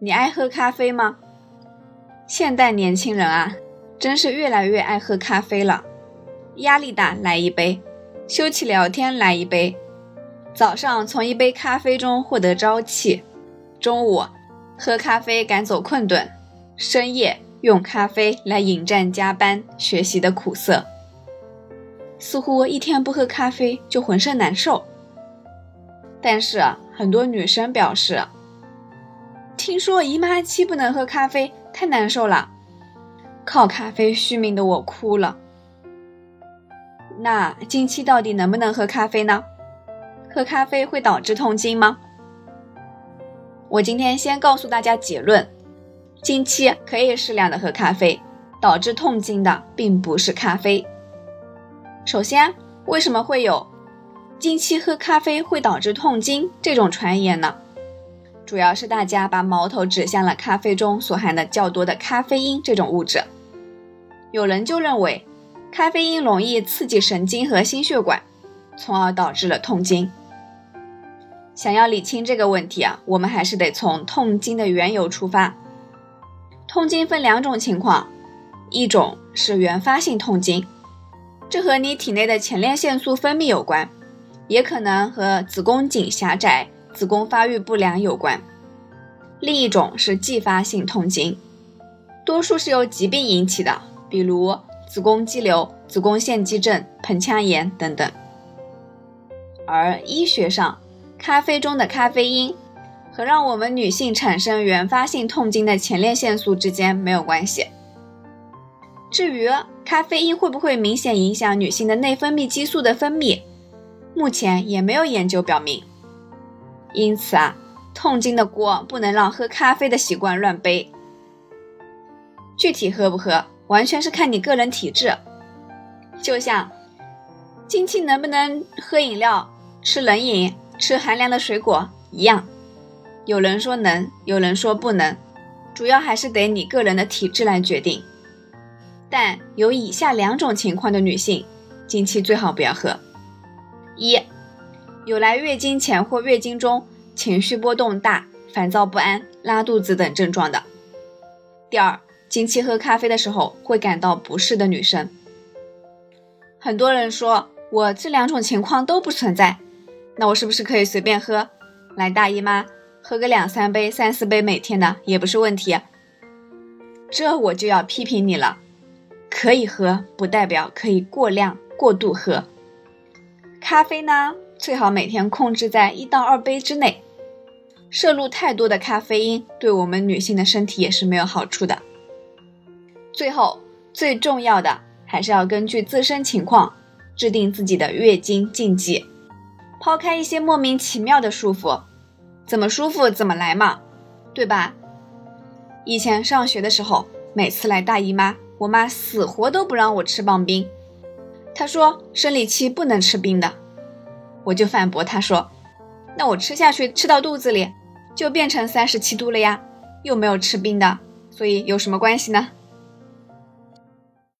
你爱喝咖啡吗？现代年轻人啊，真是越来越爱喝咖啡了。压力大来一杯，休息聊天来一杯。早上从一杯咖啡中获得朝气，中午喝咖啡赶走困顿，深夜用咖啡来引战加班学习的苦涩。似乎一天不喝咖啡就浑身难受。但是很多女生表示，听说姨妈期不能喝咖啡，太难受了，靠咖啡续命的我哭了。那经期到底能不能喝咖啡呢？喝咖啡会导致痛经吗？我今天先告诉大家结论：经期可以适量的喝咖啡，导致痛经的并不是咖啡。首先，为什么会有？经期喝咖啡会导致痛经这种传言呢，主要是大家把矛头指向了咖啡中所含的较多的咖啡因这种物质。有人就认为，咖啡因容易刺激神经和心血管，从而导致了痛经。想要理清这个问题啊，我们还是得从痛经的缘由出发。痛经分两种情况，一种是原发性痛经，这和你体内的前列腺素分泌有关。也可能和子宫颈狭窄、子宫发育不良有关。另一种是继发性痛经，多数是由疾病引起的，比如子宫肌瘤、子宫腺肌症、盆腔炎等等。而医学上，咖啡中的咖啡因和让我们女性产生原发性痛经的前列腺素之间没有关系。至于咖啡因会不会明显影响女性的内分泌激素的分泌？目前也没有研究表明，因此啊，痛经的锅不能让喝咖啡的习惯乱背。具体喝不喝，完全是看你个人体质。就像经期能不能喝饮料、吃冷饮、吃寒凉的水果一样，有人说能，有人说不能，主要还是得你个人的体质来决定。但有以下两种情况的女性，经期最好不要喝。一，有来月经前或月经中情绪波动大、烦躁不安、拉肚子等症状的。第二，经期喝咖啡的时候会感到不适的女生。很多人说我这两种情况都不存在，那我是不是可以随便喝？来大姨妈喝个两三杯、三四杯每天的也不是问题。这我就要批评你了，可以喝不代表可以过量、过度喝。咖啡呢，最好每天控制在一到二杯之内。摄入太多的咖啡因，对我们女性的身体也是没有好处的。最后，最重要的还是要根据自身情况制定自己的月经禁忌，抛开一些莫名其妙的束缚，怎么舒服怎么来嘛，对吧？以前上学的时候，每次来大姨妈，我妈死活都不让我吃棒冰。她说生理期不能吃冰的，我就反驳他说，那我吃下去吃到肚子里就变成三十七度了呀，又没有吃冰的，所以有什么关系呢？